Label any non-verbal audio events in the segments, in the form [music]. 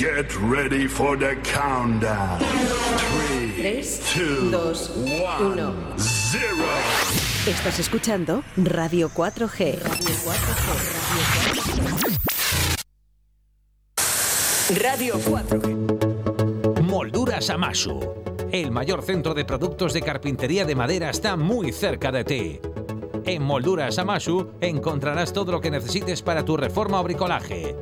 Get ready for the countdown. 3, 2, 2, 1. 0. Estás escuchando Radio 4G. Radio 4G. Radio 4G. Molduras Amasu. El mayor centro de productos de carpintería de madera está muy cerca de ti. En Molduras Amasu encontrarás todo lo que necesites para tu reforma o bricolaje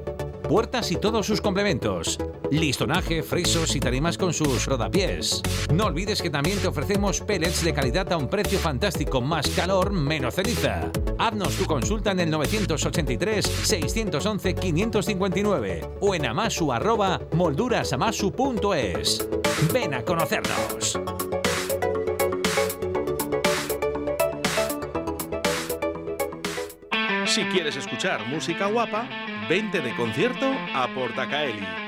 puertas y todos sus complementos, listonaje, frisos y tarimas con sus rodapiés. No olvides que también te ofrecemos pellets de calidad a un precio fantástico, más calor, menos ceniza. Haznos tu consulta en el 983-611-559 o en amasu arroba moldurasamasu.es. Ven a conocernos. Si quieres escuchar música guapa, vente de concierto a Portacaeli.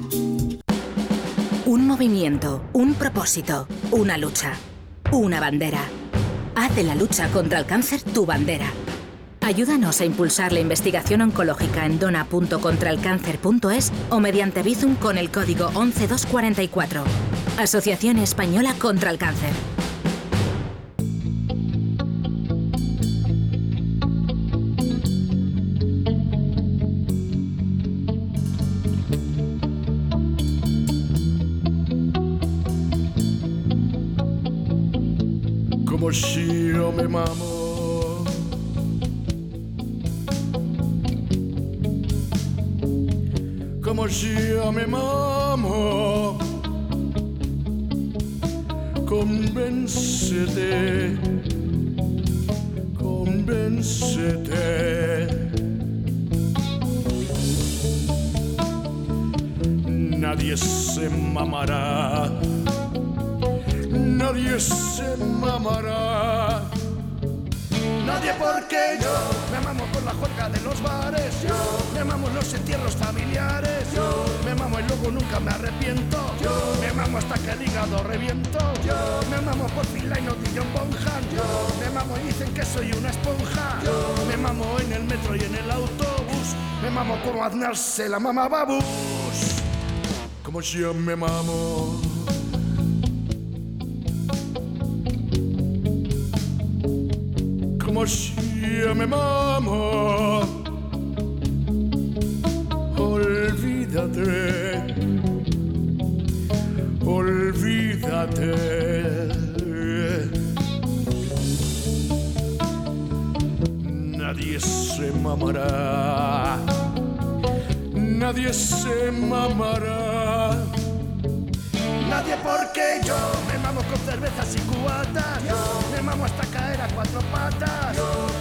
Un movimiento, un propósito, una lucha, una bandera. Haz de la lucha contra el cáncer tu bandera. Ayúdanos a impulsar la investigación oncológica en dona.contralcáncer.es o mediante Bizum con el código 11244. Asociación Española contra el Cáncer. Me mamo Como yo me mamo Convéncete Convéncete Nadie se mamará Nadie se mamará. Porque yo me mamo con la juerga de los bares. Yo me mamo en los entierros familiares. Yo me mamo y luego nunca me arrepiento. Yo me mamo hasta que el hígado reviento. Yo me mamo por fila y no Bonham. Yo me mamo y dicen que soy una esponja. Yo me mamo en el metro y en el autobús. Me mamo como Aznar se la mama babus. Como si yo me mamo. Me mamo. Olvídate, olvídate. Nadie se mamará, nadie se mamará. Nadie porque yo me mamo con cervezas y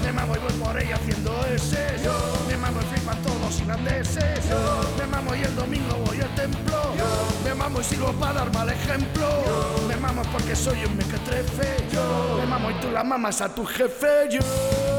Me mamo y voy por ella haciendo ese. Me mamo y flipan todos los irlandeses. Me mamo y el domingo voy al templo. Me mamo y sirvo para dar mal ejemplo. Me mamo porque soy un mequetrefe. Me mamo y tú la mamas a tu jefe. Yo. Yo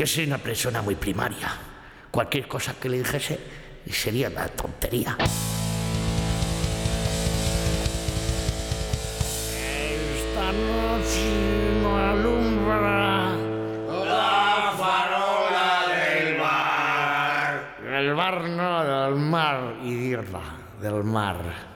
Yo soy una persona muy primaria. Cualquier cosa que le dijese sería una tontería. Esta noche no alumbra la farola del mar. El bar no, del mar, idiota, del mar.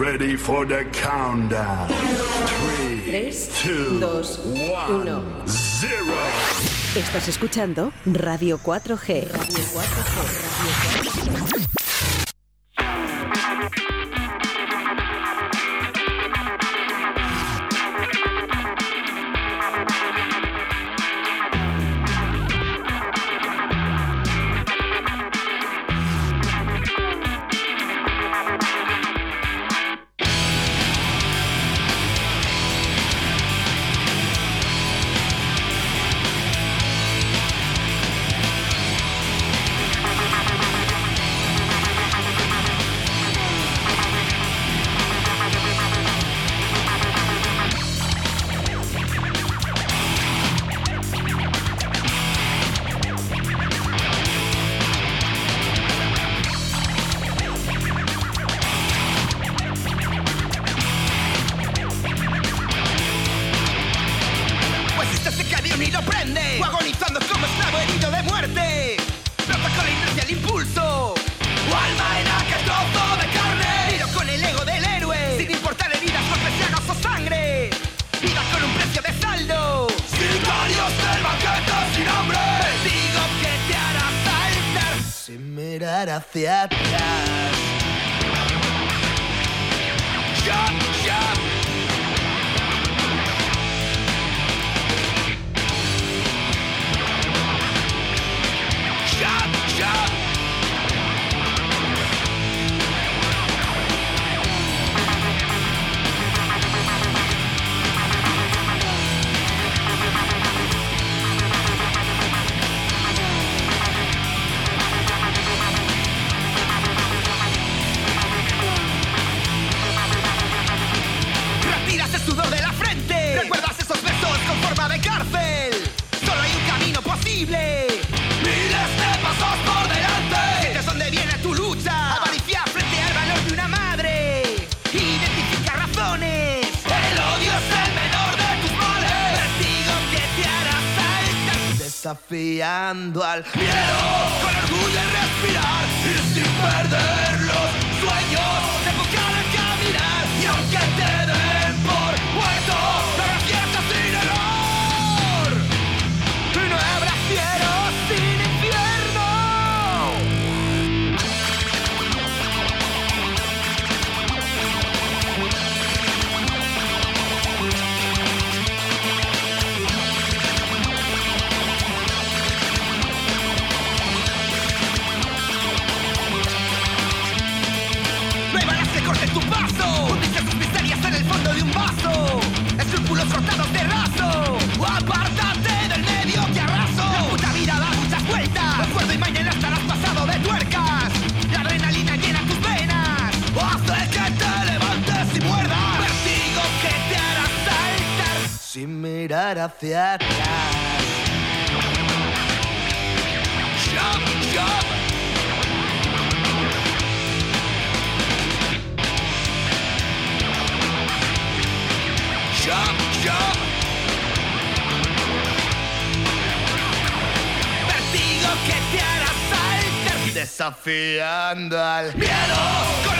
Ready for the countdown. 3, 2, 2, 1. 0. Estás escuchando Radio 4G. Radio 4G. Radio 4G. Mirar hacia atrás. Camino posible. Miles de pasos por delante. Dónde viene tu lucha. Avariciar frente al valor de una madre. Identifica razones. El odio es el menor de tus males. Vertigo que te hará saltar. Desafiando al miedo. Con orgullo y respirar. Y sin perder mirar hacia atrás. Jump, jump. Jump, jump. Vertigo que te hará saltar. Desafiando al miedo.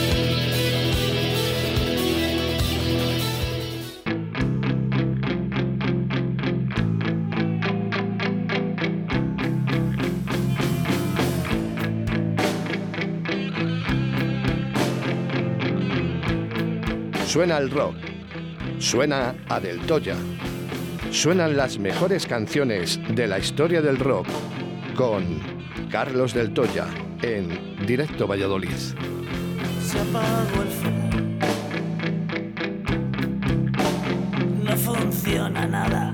Suena el rock. Suena a Del Toya. Suenan las mejores canciones de la historia del rock con Carlos Del Toya en Directo Valladolid. Se apagó el fuego. No funciona nada.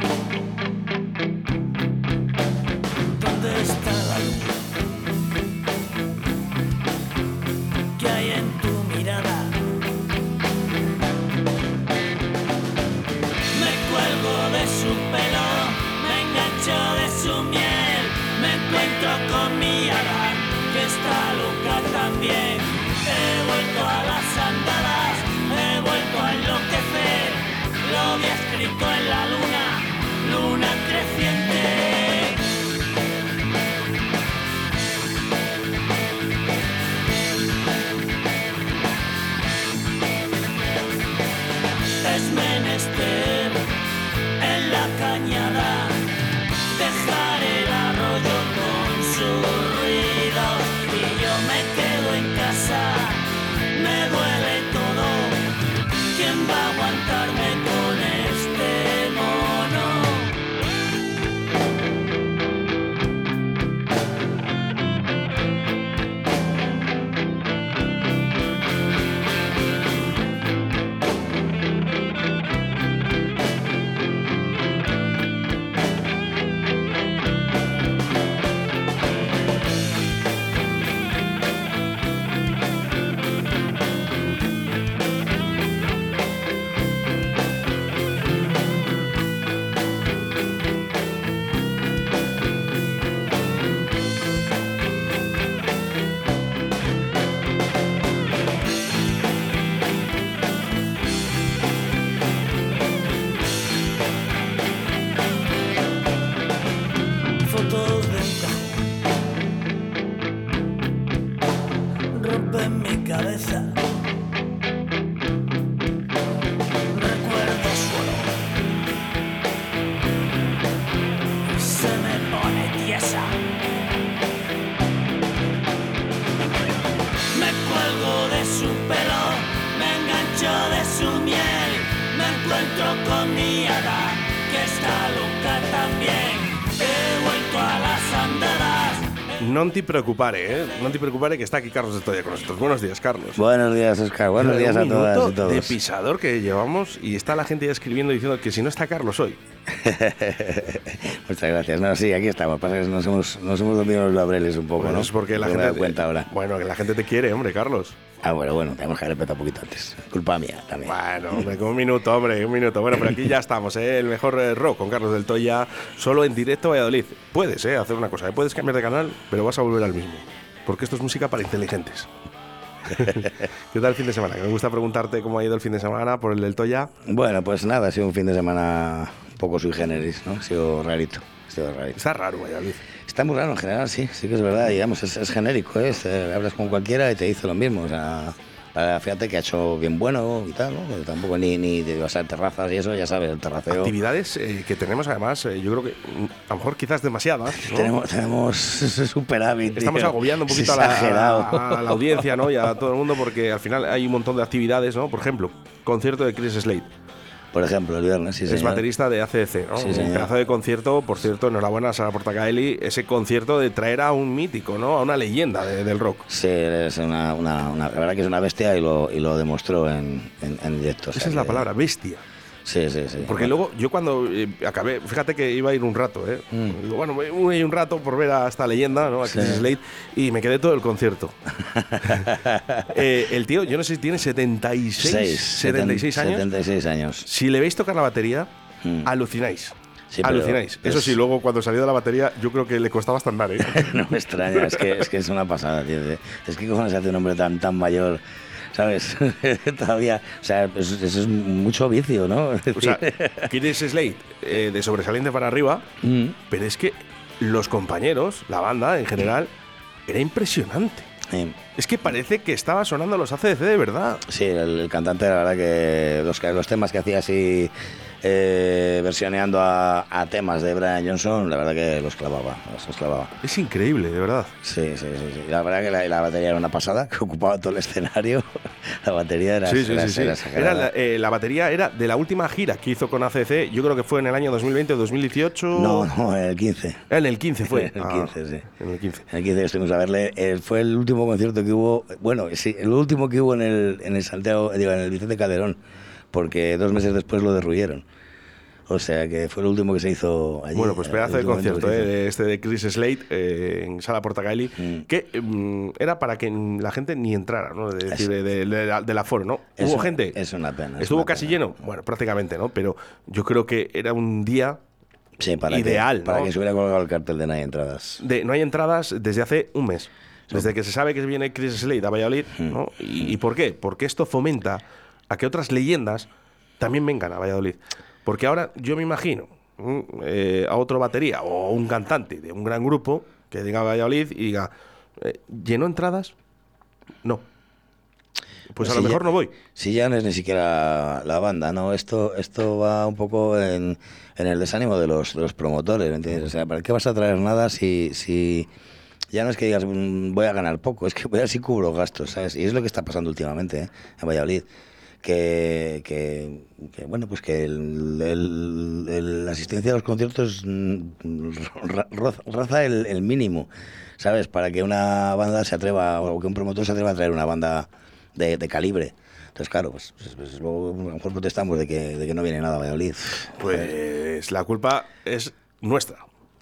Loca también. He vuelto a las andadas. Non ti preocupare, eh? Non ti preocupare que está aquí Carlos Estoya con nosotros. Buenos días, Carlos. Buenos días, Oscar. Buenos Un días a todas y todos. de pisador que llevamos y está la gente ya escribiendo diciendo que si no está Carlos hoy. [laughs] Muchas gracias. No, sí, aquí estamos. Pasa que nos hemos, nos hemos dormido los laureles un poco, Bueno, ¿no? es porque la Me gente. cuenta ahora. Bueno, que la gente te quiere, hombre, Carlos. Ah, bueno, bueno, tenemos que haber empezado un poquito antes. Culpa mía también. Bueno, hombre, un minuto, hombre, un minuto. Bueno, pero aquí ya estamos, ¿eh? El mejor eh, rock con Carlos del Toya, solo en directo Valladolid. Puedes, ¿eh? Hacer una cosa, ¿eh? Puedes cambiar de canal, pero vas a volver al mismo. Porque esto es música para inteligentes. [laughs] ¿Qué tal el fin de semana? Me gusta preguntarte cómo ha ido el fin de semana por el del Toya. Bueno, pues nada, ha sido un fin de semana un poco sui generis, ¿no? Ha sido rarito. Ha sido rarito. Está raro, Valladolid. Está muy raro en general, sí, sí que es verdad. Digamos, es, es genérico, ¿eh? Es, eh, hablas con cualquiera y te dice lo mismo. O sea, fíjate que ha hecho bien bueno y tal, ¿no? Tampoco ni, ni de o sea, terrazas y eso, ya sabes, el terraceo. Actividades eh, que tenemos además, eh, yo creo que mm, a lo mejor quizás demasiadas. ¿no? Tenemos, tenemos [laughs] superávit. Estamos tío. agobiando un poquito a la, exagerado. a la audiencia ¿no? y a todo el mundo porque al final hay un montón de actividades, ¿no? Por ejemplo, concierto de Chris Slade. Por ejemplo, el viernes, sí, es señor. baterista de ACDC, ¿no? Sí, un pedazo de concierto, por cierto, enhorabuena a Sara Portacaeli, ese concierto de traer a un mítico, ¿no? A una leyenda de- del rock. Sí, es una, una- una- la verdad que es una bestia y lo, y lo demostró en, en, en directo. o sea Esa es la que- palabra, bestia. Sí, sí, sí. Porque luego, yo cuando eh, acabé, fíjate que iba a ir un rato, ¿eh? Digo, bueno, voy a ir un rato por ver a esta leyenda, ¿no? A Chris Mm. Sí. Slade, y me quedé todo el concierto. [laughs] Eh, el tío, yo no sé si tiene 76, Seis, 76 años. 76 años. Si le veis tocar la batería, alucináis. Sí, alucináis. Eso es- sí, luego cuando salió de la batería, yo creo que le costaba hasta andar, ¿eh? [laughs] no me extraña, es que, es que es una pasada, tío. Es que cojones hace un hombre tan, tan mayor, ¿sabes? [laughs] Todavía, o sea, eso, eso es mucho vicio, ¿no? [laughs] O sea, Slade, eh, de sobresaliente para arriba, Mm. pero es que los compañeros, la banda en general, era impresionante. Es que parece que estaba sonando los ACDC de verdad. Sí, el, el cantante, la verdad que los, que- los temas que hacía así eh, versioneando a, a temas de Brian Johnson, la verdad que los clavaba, los clavaba. Es increíble, de verdad. Sí, sí, sí. sí. La verdad que la, la batería era una pasada, [laughs] que ocupaba todo el escenario. La batería era, Sí, sí, era- sí, era Era la, eh, la batería era de la última gira que hizo con ACC, yo creo que fue en el año 2020 o 2018. No, no, en el 15. En el 15 fue. [laughs] En el Ah, 15, sí. En el 15. En el 15 estuvimos a verle. eh, fue el último concierto que hubo. Bueno, sí, el último que hubo en el, en el Santiago, digo, en el Vicente Calderón, porque dos meses después lo derruyeron. O sea que fue el último que se hizo allí. Bueno, pues pedazo de concierto, eh, este de Chris Slade eh, en Sala Portacaeli, que mm, era para que la gente ni entrara, ¿no? De decir, de, de- de del aforo, ¿no? Es Hubo una- gente. Es una pena. es ¿Estuvo una casi pena. lleno? Bueno, prácticamente, ¿no? Pero yo creo que era un día Sí, para ideal, que, para ¿no? que se hubiera colgado el cartel de no hay entradas. de no hay entradas desde hace un mes. Desde que se sabe que viene Chris Slade a Valladolid, Hmm. ¿no? ¿Y, y por qué? Porque esto fomenta a que otras leyendas también vengan a Valladolid. Porque ahora yo me imagino ¿m? eh, a otro batería o un cantante de un gran grupo que venga a Valladolid y diga, eh, ¿llenó entradas? No. Pues a Si lo ya- mejor no voy. Si ya no es ni siquiera la banda, ¿no? Esto, esto va un poco en, en el desánimo de los, de los promotores, ¿me entiendes? O sea, ¿para qué vas a traer nada si, si ya no es que digas "Mm, voy a ganar poco, es que voy a ver si cubro gastos, ¿sabes? Y es lo que está pasando últimamente ¿eh? en Valladolid. Que, que, que, bueno, pues que el- la asistencia a los conciertos mm, raza el, mínimo, ¿sabes? Para que una banda se atreva, o que un promotor se atreva a traer una banda de, de calibre. Entonces, claro, pues, pues- pues luego a lo mejor protestamos de que, de que no viene nada a Valladolid. Pues la culpa es nuestra.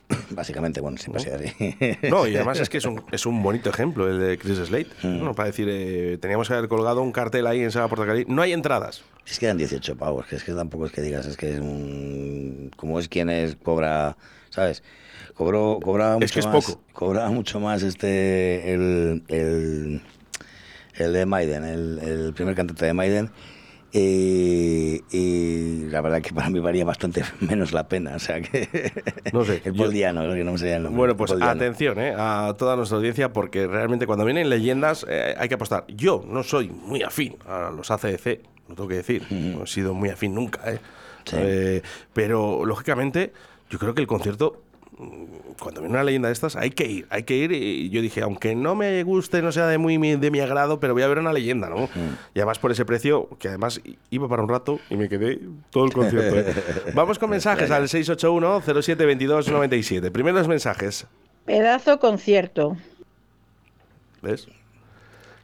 [coughs] Básicamente, bueno, siempre ha sido así. No, y además es que es un, [laughs] es un bonito ejemplo el de Chris Slade. Mm. ¿no? Para decir, eh, teníamos que haber colgado un cartel ahí en Sala Portacaeli. No hay entradas. Es que eran 18 pavos, que es que tampoco es que digas, es que es un... Como es quien es, cobra, ¿sabes? Cobró, cobraba mucho Es que es más, poco. Cobraba mucho más este, el, el, el de Maiden, el, el primer cantante de Maiden. Y, y la verdad que para mí valía bastante [laughs] menos la pena, o sea que... No sé, [laughs] el yo- Paul Diano, que no me sé el nombre. Bueno, pues atención eh, a toda nuestra audiencia, porque realmente cuando vienen leyendas eh, hay que apostar. Yo no soy muy afín a los ACDC, lo tengo que decir. No he sido muy afín nunca, ¿eh? Sí. Eh, pero lógicamente, yo creo que el concierto, cuando viene una leyenda de estas, hay que ir, hay que ir. Y yo dije, aunque no me guste, no sea de muy mi- de mi agrado, pero voy a ver una leyenda, ¿no? Y además por ese precio, que además iba para un rato y me quedé todo el concierto. ¿eh? [laughs] Vamos con mensajes al 681 07 22 97. Primeros mensajes. Pedazo concierto. ¿Ves?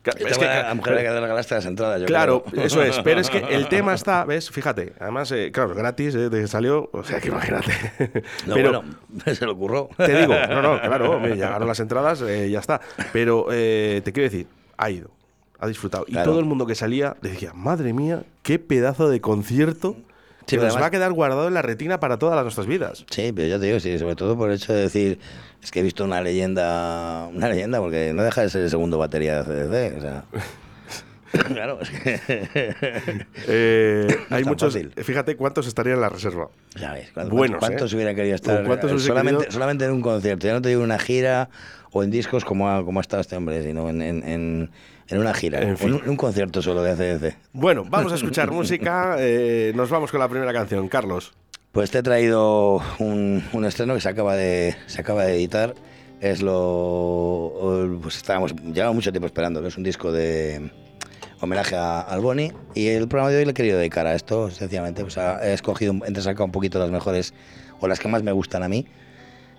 Es que- la mujer le queda ganaste las entradas, yo claro, creo. eso es. Pero es que [laughs] el tema está, ¿ves? Fíjate, además, eh, claro, gratis, eh, de que salió, o sea, que imagínate. [laughs] No, pero bueno, [laughs] se lo ocurrió. te digo, no, no, claro, me llegaron las entradas, eh, ya está. Pero eh, te quiero decir, ha ido, ha disfrutado. Y todo el mundo que salía decía, madre mía, qué pedazo de concierto Sí, nos además- va a quedar guardado en la retina para todas las nuestras vidas. Sí, pero ya te digo, sí, sobre todo por el hecho de decir, es que he visto una leyenda, una leyenda, porque no deja de ser el segundo batería de CDC, o sea... [coughs] claro, es que... Eh, No hay muchos, fácil. fíjate cuántos estarían en la reserva. Ya ves, ¿cuántos, Buenos, cuántos ¿eh? hubieran querido estar ¿Cuántos eh, hubiese solamente, querido? solamente en un concierto? Ya no te digo en una gira o en discos como ha, como ha estado este hombre, sino en, en, en, en una gira, En fin. un, concierto solo de ACDC. Bueno, vamos a escuchar música. eh, nos vamos con la primera canción. Carlos. Pues te he traído un, un estreno que se acaba de, se acaba de editar. Es lo. Pues estábamos. Llevamos mucho tiempo esperando. Es un disco de homenaje a Alboni. Y el programa de hoy le he querido dedicar a esto. Sencillamente, pues he escogido, he entresacado un poquito las mejores o las que más me gustan a mí.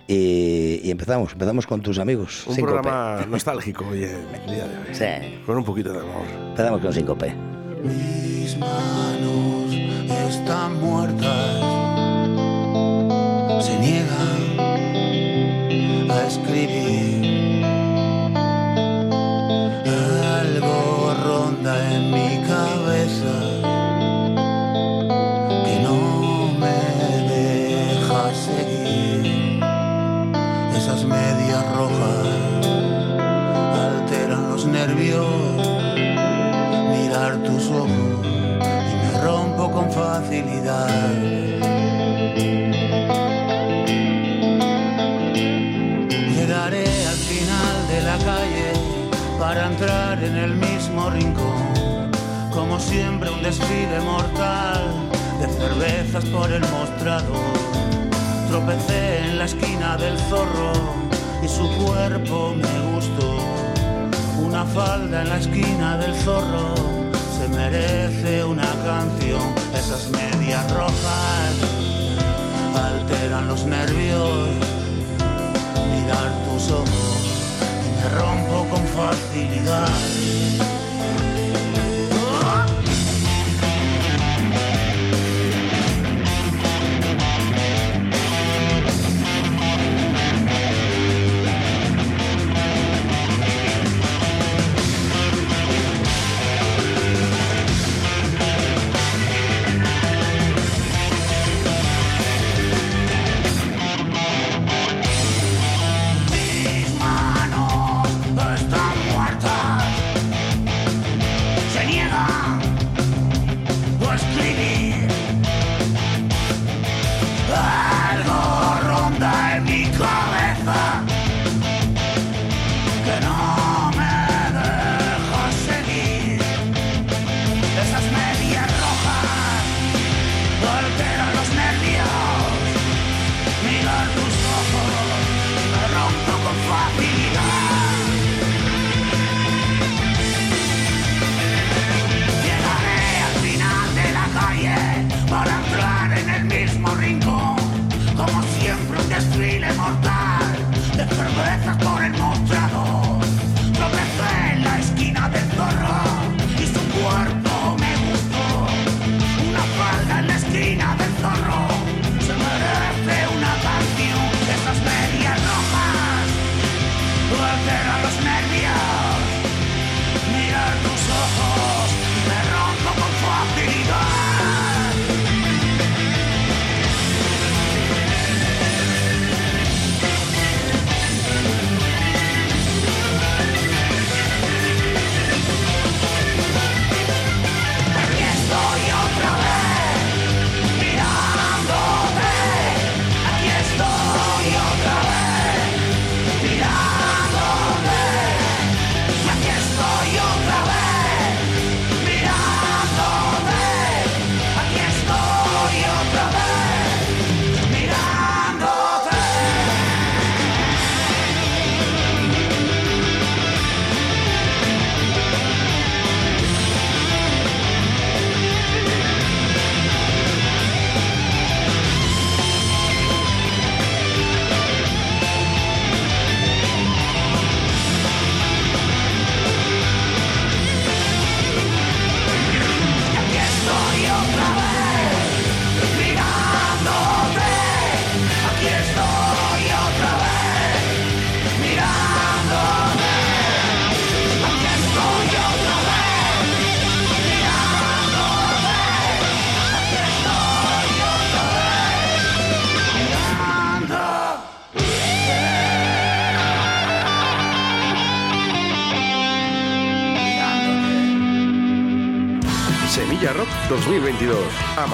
Y, y empezamos. Empezamos con tus amigos. Un Síncope. programa nostálgico hoy el día de hoy. Sí. Con un poquito de amor. Empezamos con Síncope. Mis manos están muertas, se niegan Llegaré al final de la calle para entrar en el mismo rincón, como siempre un desfile mortal de cervezas por el mostrador. Tropecé en la esquina del zorro y su cuerpo me gustó. Una falda en la esquina del zorro merece una canción. Esas medias rojas alteran los nervios. Mirar tus ojos y me rompo con facilidad.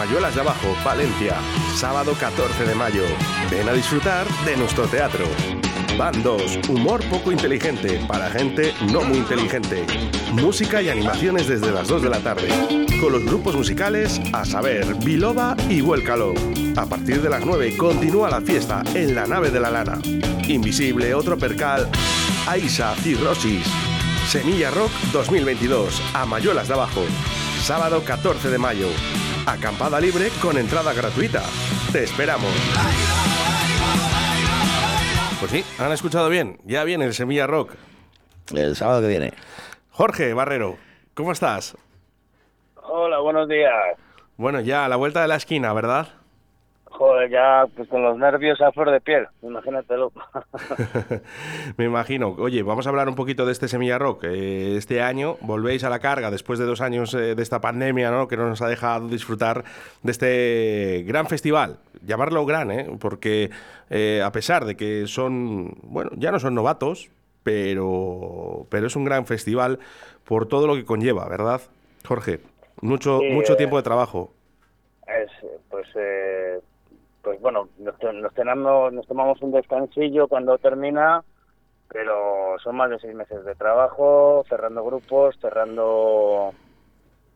Amayuelas de Abajo, Valencia. Sábado 14 de mayo. Ven a disfrutar de nuestro teatro. Bandos, humor poco inteligente para gente no muy inteligente. Música y animaciones desde las 2 de la tarde. Con los grupos musicales a saber, Biloba y Vuélcalo. A partir de las 9 continúa la fiesta en la nave de la lana. Invisible, otro percal, Aisa y Rosis. Semilla Rock 2022. Amayuelas de Abajo. Sábado 14 de mayo. Acampada libre con entrada gratuita. Te esperamos. Pues sí, han escuchado bien. Ya viene el Semilla Rock. El sábado que viene. Jorge Barrero, ¿cómo estás? Hola, buenos días. Bueno, ya a la vuelta de la esquina, ¿verdad? Joder, ya pues con los nervios a flor de piel, imagínatelo. [laughs] [laughs] Me imagino. Oye, vamos a hablar un poquito de este Semilla Rock. Eh, este año volvéis a la carga después de dos años eh, de esta pandemia, ¿no? Que no nos ha dejado disfrutar de este gran festival. Llamarlo gran, ¿eh? Porque eh, a pesar de que son, bueno, ya no son novatos, pero, pero es un gran festival por todo lo que conlleva, ¿verdad, Jorge? Mucho, Sí, mucho eh, tiempo de trabajo. Es, pues, eh, pues bueno, nos, nos tenemos, nos tomamos un descansillo cuando termina, pero son más de seis meses de trabajo, cerrando grupos, cerrando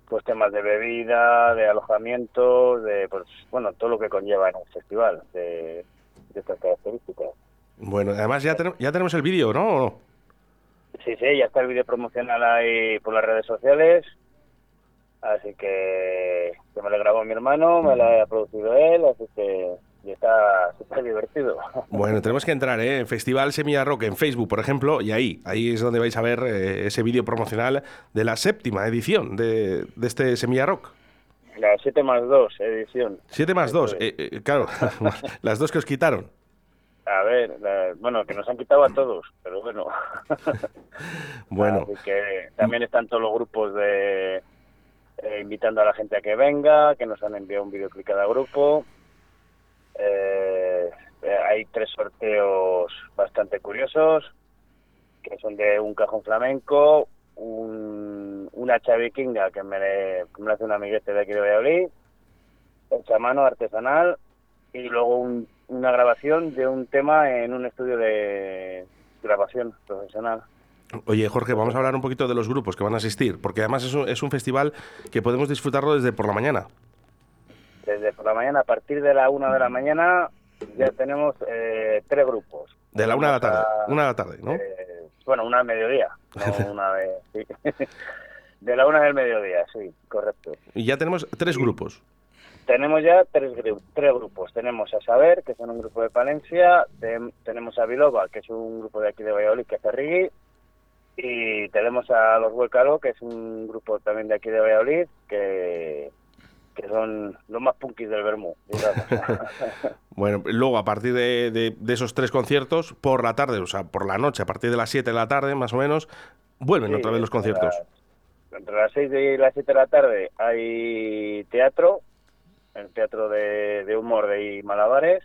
pues temas de bebida, de alojamiento, de pues bueno, todo lo que conlleva en un festival de, de estas características. Bueno, además ya, tenemos ya tenemos el vídeo, ¿no? ¿O no? Sí, sí, ya está el vídeo promocional ahí por las redes sociales. Así que, que me lo grabó mi hermano, me lo ha producido él, así que y está súper divertido. [laughs] Bueno, tenemos que entrar ¿eh? en Festival Semilla Rock en Facebook, por ejemplo, y ahí, ahí es donde vais a ver eh, ese vídeo promocional de la séptima edición de, de este Semilla Rock. La 7 más 2 edición. 7 más 2, eh, eh, claro, [laughs] las dos que os quitaron. A ver, la- bueno, que nos han quitado a todos, pero bueno. [laughs] Bueno, Así que también están todos los grupos de eh, invitando a la gente a que venga, que nos han enviado un videoclip cada grupo. Eh, eh, hay tres sorteos bastante curiosos, que son de un cajón flamenco, un, una chavi vikinga que me, que me hace un amiguete de aquí de Valladolid, hecha a mano, artesanal, y luego un- una grabación de un tema en un estudio de grabación profesional. Oye Jorge, vamos a hablar un poquito de los grupos que van a asistir, porque además es un, es un festival que podemos disfrutarlo desde por la mañana. Desde por la mañana, a partir de la una de la mañana, ya tenemos eh, tres grupos. De la una de la tarde, una de la tarde, ¿no? eh, bueno, una al mediodía, [laughs] no una de... sí. [laughs] De la una del mediodía, sí, correcto. Y ya tenemos tres grupos. Tenemos ya tres, tres grupos. Tenemos a Saber, que son un grupo de Palencia. Tenemos a Biloba, que es un grupo de aquí de Valladolid, que hace reggae. Y tenemos a Los Huelcalo, que es un grupo también de aquí de Valladolid, que, que son los más punkis del Bermú. [laughs] Bueno, luego a partir de, de- de esos tres conciertos, por la tarde, o sea, por la noche, a partir de las 7 de la tarde, más o menos, vuelven Sí, otra vez los conciertos. Entre las 6 y las 7 de la tarde hay teatro, el teatro de, de humor de malabares.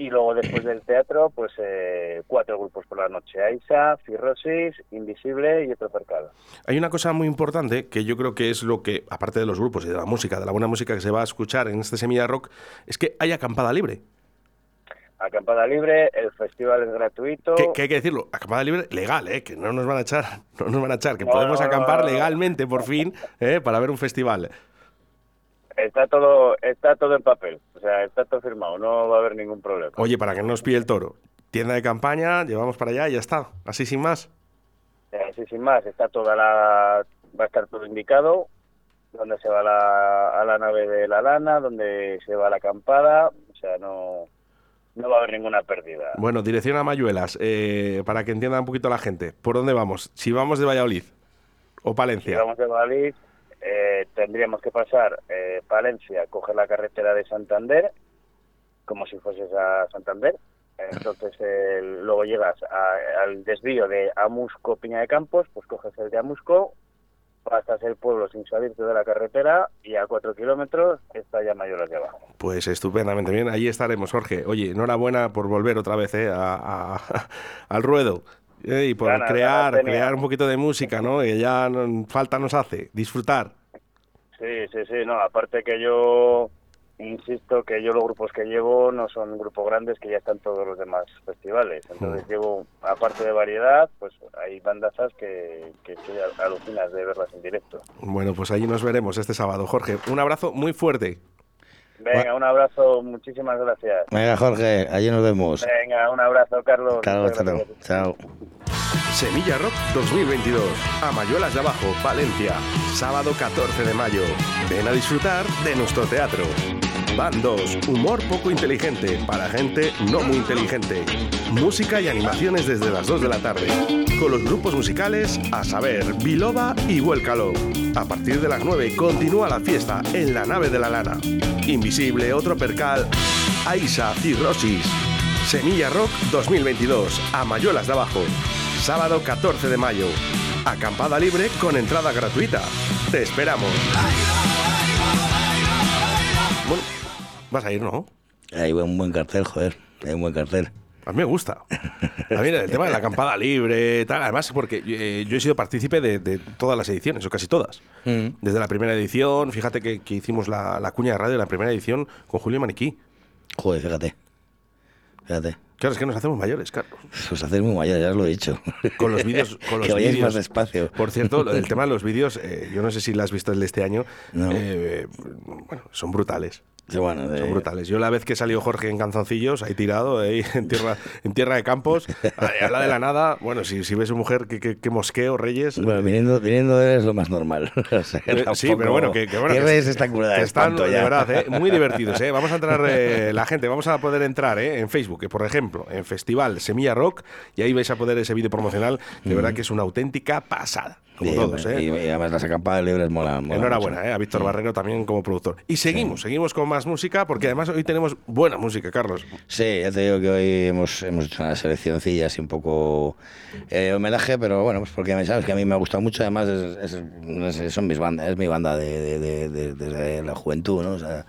Y luego después del teatro, pues eh, cuatro grupos por la noche. Aisa, Cirrosis, Invisible y otro percal. Hay una cosa muy importante que yo creo que es lo que, aparte de los grupos y de la música, de la buena música que se va a escuchar en este Semilla Rock, es que hay acampada libre. Acampada libre, el festival es gratuito. Que, que hay que decirlo, acampada libre legal, ¿eh? que no nos van a echar, [laughs] no nos van a echar, que No, podemos no, acampar no. legalmente por fin ¿eh? para ver un festival. Está todo, está todo en papel, o sea, está todo firmado, no va a haber ningún problema. Oye, para que no nos pille el toro, tienda de campaña, llevamos para allá y ya está, así sin más. Eh, Así sin más, está toda la, va a estar todo indicado, donde se va la, a la nave de la lana, donde se va la acampada, o sea, no, no va a haber ninguna pérdida. Bueno, dirección a Mayuelas, eh, para que entienda un poquito la gente. ¿Por dónde vamos? Si vamos de Valladolid o Si Palencia. vamos de Valladolid, eh, tendríamos que pasar eh, Palencia, coger la carretera de Santander, como si fueses a Santander. Entonces, el- luego llegas a- al desvío de Amusco Piña de Campos, pues coges el de Amusco, pasas el pueblo sin salirte de la carretera y a cuatro kilómetros está ya Mayoras de abajo. Pues estupendamente bien, ahí estaremos, Jorge. Oye, enhorabuena por volver otra vez eh, a- [laughs] al ruedo. Eh, y por crear, crear un poquito de música, ¿no? Que ya no- falta nos hace, disfrutar. Sí, sí, sí, no, aparte que yo insisto que yo los grupos que llevo no son grupos grandes que ya están todos los demás festivales. Entonces llevo, aparte de variedad, pues hay bandazas que, que, que alucinas de verlas en directo. Bueno, pues allí nos veremos este sábado, Jorge. Un abrazo muy fuerte. Venga, un abrazo, muchísimas gracias. Venga, Jorge, allí nos vemos. Venga, un abrazo, Carlos. Luego. gracias. Chao. Semilla Rock 2022. A Mayuelas de Abajo, Valencia. Sábado 14 de mayo. Ven a disfrutar de nuestro teatro. Bandos, humor poco inteligente para gente no muy inteligente. Música y animaciones desde las 2 de la tarde. Con los grupos musicales a saber, Biloba y Vuélcalo. A partir de las 9 continúa la fiesta en la nave de la lana. Invisible, otro percal, Aisa y Rosis. Semilla Rock 2022, a Mayuelas de Abajo. Sábado 14 de mayo. Acampada libre con entrada gratuita. Te esperamos. Vas a ir, ¿no? Hay un buen cartel, joder. Hay un buen cartel. A mí me gusta. A mí el tema de la acampada libre, tal, además porque eh, yo he sido partícipe de, de todas las ediciones, o casi todas. Desde la primera edición, fíjate que, que hicimos la, la cuña de radio de la primera edición con Julio Maniquí. Joder, fíjate. Fíjate. Claro, es que nos hacemos mayores, Carlos. Pues hacer muy mayor, ya os lo he dicho. Con los vídeos. [laughs] Con los que vayáis vídeos. más despacio. Por cierto, del [laughs] tema de los vídeos, eh, yo no sé si lo has visto el de este año. No. eh, bueno, son brutales. Sí, bueno, de- Son brutales. Yo la vez que salió Jorge en Canzoncillos, ahí tirado, ahí [laughs] en tierra, en tierra de campos, ahí habla de la nada. Bueno, si, si ves una mujer que, que, que mosqueo, Reyes. Bueno, viniendo, viniendo de él es lo más normal. [laughs] O sea, Eh, Sí, pero bueno, que, que bueno. ¿Qué que- ves esta curada de están, de ya? verdad, eh, muy divertidos. eh. Vamos a entrar, eh, [laughs] la gente, vamos a poder entrar eh, en Facebook, que por ejemplo, en Festival Semilla Rock, y ahí vais a poder ese vídeo promocional, de verdad que es una auténtica pasada. Como Sí, todos, ¿eh? y, y además las acampadas libres molan. molan Enhorabuena mucho. eh, a Víctor Barrero también como productor. Y seguimos, seguimos con más música, porque además hoy tenemos buena música, Carlos. Sí, ya te digo que hoy hemos, hemos hecho una seleccioncilla así un poco eh, homenaje, pero bueno, pues porque sabes que a mí me ha gustado mucho, además es, es- son mis bandas, es mi banda de, de- de- de- desde la juventud, ¿no? O sea,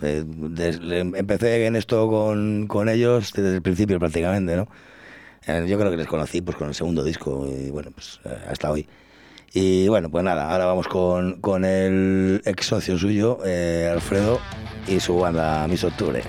empecé en esto con, con ellos desde el principio prácticamente, ¿no? Eh, Yo creo que les conocí pues con el segundo disco y bueno, pues eh, hasta hoy. Y bueno, pues nada, ahora vamos con, con el ex socio suyo, eh, Alfredo, y su banda Mis Octubre.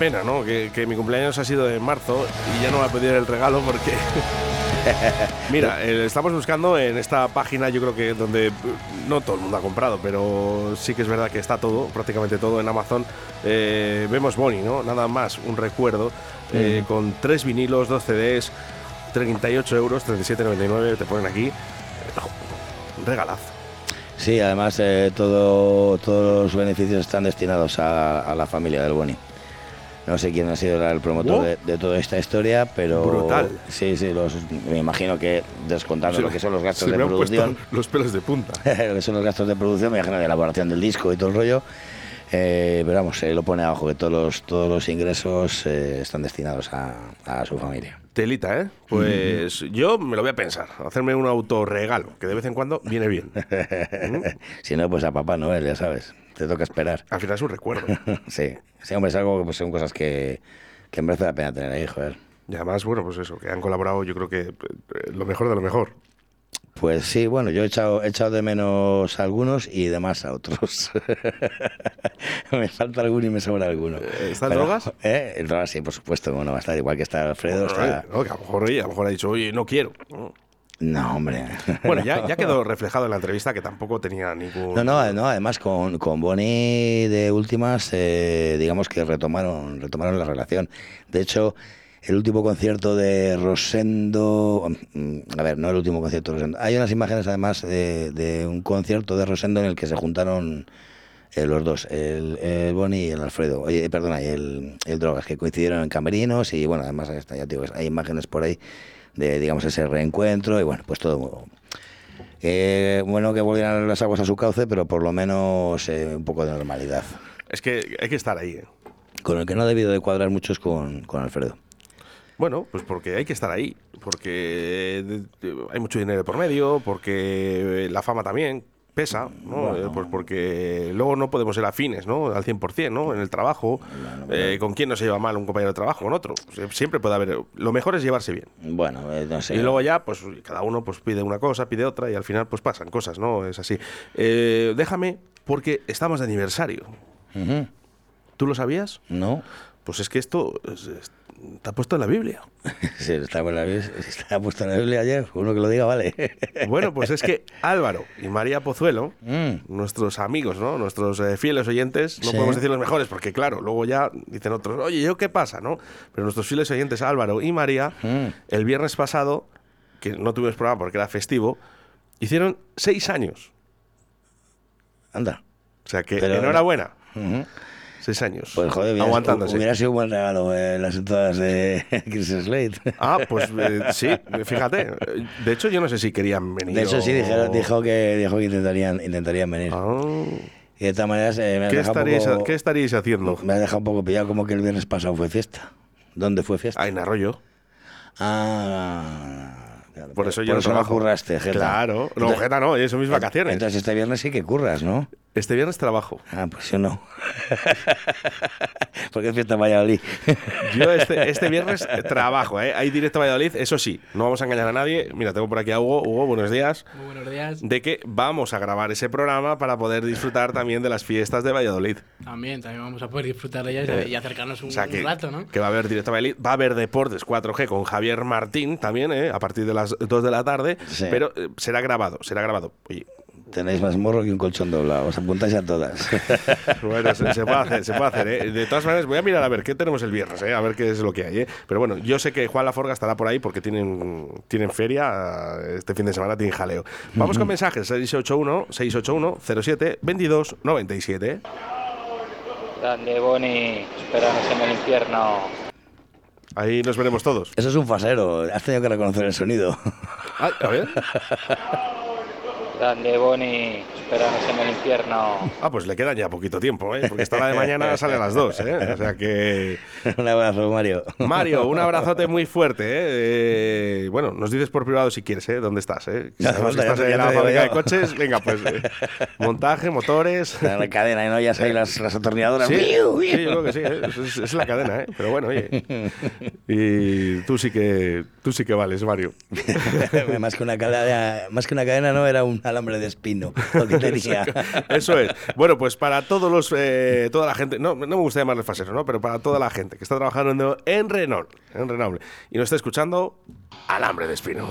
Pena, ¿no? Que, que mi cumpleaños ha sido en marzo y ya no va a pedir el regalo porque. [laughs] Mira, eh, estamos buscando en esta página, yo creo que donde eh, no todo el mundo ha comprado, pero sí que es verdad que está todo, prácticamente todo en Amazon. Eh, vemos Bonnie, ¿no? Nada más, un recuerdo, eh, Mm. con tres vinilos, dos CDs, 38 euros, 37,99, te ponen aquí. Regalazo. Sí, además eh, todo, todos los beneficios están destinados a, a la familia del Boni. No sé quién ha sido el promotor Wow. de, de toda esta historia, pero... Brutal. Sí, sí, los, me imagino que descontando Se- lo que son los gastos se de me han producción... puesto [laughs] los pelos de punta. [laughs] lo que son los gastos de producción, me imagino de elaboración del disco y todo el rollo. Eh, pero vamos, eh, lo pone abajo que todos los, todos los ingresos eh, están destinados a, a su familia. Telita, ¿eh? Pues yo me lo voy a pensar. Hacerme un autorregalo, que de vez en cuando viene bien. [laughs] si no, pues a Papá Noel, ya sabes. Te toca esperar. Al final es un recuerdo. [laughs] sí, sí, hombre, es algo, pues son cosas que, que merece la pena tener ahí, joder. Y además, bueno, pues eso, que han colaborado yo creo que eh, lo mejor de lo mejor. Pues sí, bueno, yo he echado, he echado de menos a algunos y de más a otros. [laughs] me falta alguno y me sobra alguno. ¿Están Pero, drogas? [laughs] ¿Eh? En drogas, sí, por supuesto. Bueno, va a estar igual que está Alfredo. Bueno, está... eh, no, que a lo mejor, oye, a lo mejor ha dicho, oye, no quiero. ¿no? No, hombre. Bueno, ya, [laughs] ya quedó reflejado en la entrevista que tampoco tenía ningún... No, no, no, además con, con Bonnie de últimas, eh, digamos que retomaron, retomaron la relación. De hecho, el último concierto de Rosendo, mm, a ver, no el último concierto de Rosendo, hay unas imágenes además de, de un concierto de Rosendo en el que se juntaron eh, los dos, el, el Bonnie y el Alfredo, oye, perdona, y el, el Drogas, que coincidieron en camerinos y bueno, además ya te digo, hay imágenes por ahí de, digamos, ese reencuentro y bueno, pues todo eh, bueno que volvieran las aguas a su cauce, pero por lo menos eh, un poco de normalidad. Es que hay que estar ahí, ¿eh? Con el que no ha debido de cuadrar mucho es con, con Alfredo. Bueno, pues porque hay que estar ahí, porque hay mucho dinero por medio, porque la fama también pesa, ¿no? Eh, Pues porque luego no podemos ser afines, ¿no? Al 100%, ¿no? En el trabajo, eh, ¿con quién no se lleva mal un compañero de trabajo? Con otro. Sie- Siempre puede haber... Lo mejor es llevarse bien. Bueno, eh, no sé. Y luego ya, pues cada uno pues pide una cosa, pide otra y al final pues pasan cosas, ¿no? Es así. Eh, déjame, porque estamos de aniversario. ¿Tú lo sabías? No. Pues es que esto es- es- [laughs] está puesto en la Biblia. Sí, está, en la está puesto en la Biblia ayer, uno que lo diga, vale. [laughs] Bueno, pues es que Álvaro y María Pozuelo, nuestros amigos, ¿no? Nuestros eh, fieles oyentes, no Sí. podemos decir los mejores, porque claro, luego ya dicen otros, oye, ¿yo qué pasa, no? Pero nuestros fieles oyentes, Álvaro y María, el viernes pasado, que no tuvimos programa porque era festivo, hicieron seis años. Anda. O sea que Pero- enhorabuena. Ujú. Seis años. Pues joder, aguantándose. hubiera sido un buen regalo eh, las entradas de [laughs] Chris Slade. Ah, pues eh, sí, fíjate. De hecho, yo no sé si querían venir. De hecho, sí, o- dijo que, dijo que intentarían, intentarían venir. Y de todas maneras, eh, me ¿Qué estaríais, poco- ¿Qué estaríais haciendo? Me ha dejado un poco pillado como que el viernes pasado fue fiesta. ¿Dónde fue fiesta? Ah, en Arroyo. Ah. claro, Por eso yo por no eso no curraste, Jeta. Claro. No, Entonces- Jeta no, eso mis vacaciones. Entonces este viernes sí que curras, ¿no? Este viernes trabajo. Ah, pues yo no. [laughs] Porque es fiesta en Valladolid. [laughs] Yo este, este viernes eh, trabajo, ¿eh? Hay directo a Valladolid, eso sí, no vamos a engañar a nadie. Mira, tengo por aquí a Hugo. Hugo, buenos días. Muy buenos días. De que vamos a grabar ese programa para poder disfrutar también de las fiestas de Valladolid. También, también vamos a poder disfrutar de ellas Eh, y acercarnos un, O sea un rato, ¿no? que va a haber directo a Valladolid. Va a haber deportes 4G con Javier Martín también, ¿eh? A partir de las 2 de la tarde. Sí. Pero eh, será grabado, será grabado. Oye, Tenéis más morro que un colchón doblado. Os apuntáis a todas. [laughs] Bueno, se, se puede hacer, se puede hacer, ¿eh? De todas maneras, voy a mirar a ver qué tenemos el viernes, ¿eh? A ver qué es lo que hay, ¿eh? Pero bueno, yo sé que Juan Laforga estará por ahí porque tienen, tienen feria, este fin de semana tienen jaleo. Vamos con mensajes, 681 681 07 22 97. Grande Boni, espéranos en el infierno. Ahí nos veremos todos. Eso es un fasero. Has tenido que reconocer el sonido. Ah, a ver. [laughs] Grande Boni, espéranos en el infierno. Ah, pues le queda ya poquito tiempo, ¿eh? Porque esta la de mañana [laughs] sale a las 2, ¿eh? O sea que... [laughs] un abrazo, Mario. Mario, un [laughs] abrazote muy fuerte, ¿eh? Eh, Bueno, nos dices por privado si quieres, ¿eh? ¿Dónde estás, eh? Falta, ya estás en la fábrica de coches. Venga, pues... eh, montaje, motores... La cadena, ¿no? Ya sabéis las, las atornilladoras. Sí, yo creo que sí, ¿eh? es, la cadena, ¿eh? Pero bueno, oye. Y tú sí que, tú sí que vales, Mario. más, que una cadena, más que una cadena, no, era un alambre de espino. [laughs] Eso es. Bueno, pues para todos los, eh, toda la gente, no, no me gusta llamarle fasero, ¿no? Pero para toda la gente que está trabajando en Renault, en Renault, y nos está escuchando, alambre de espino.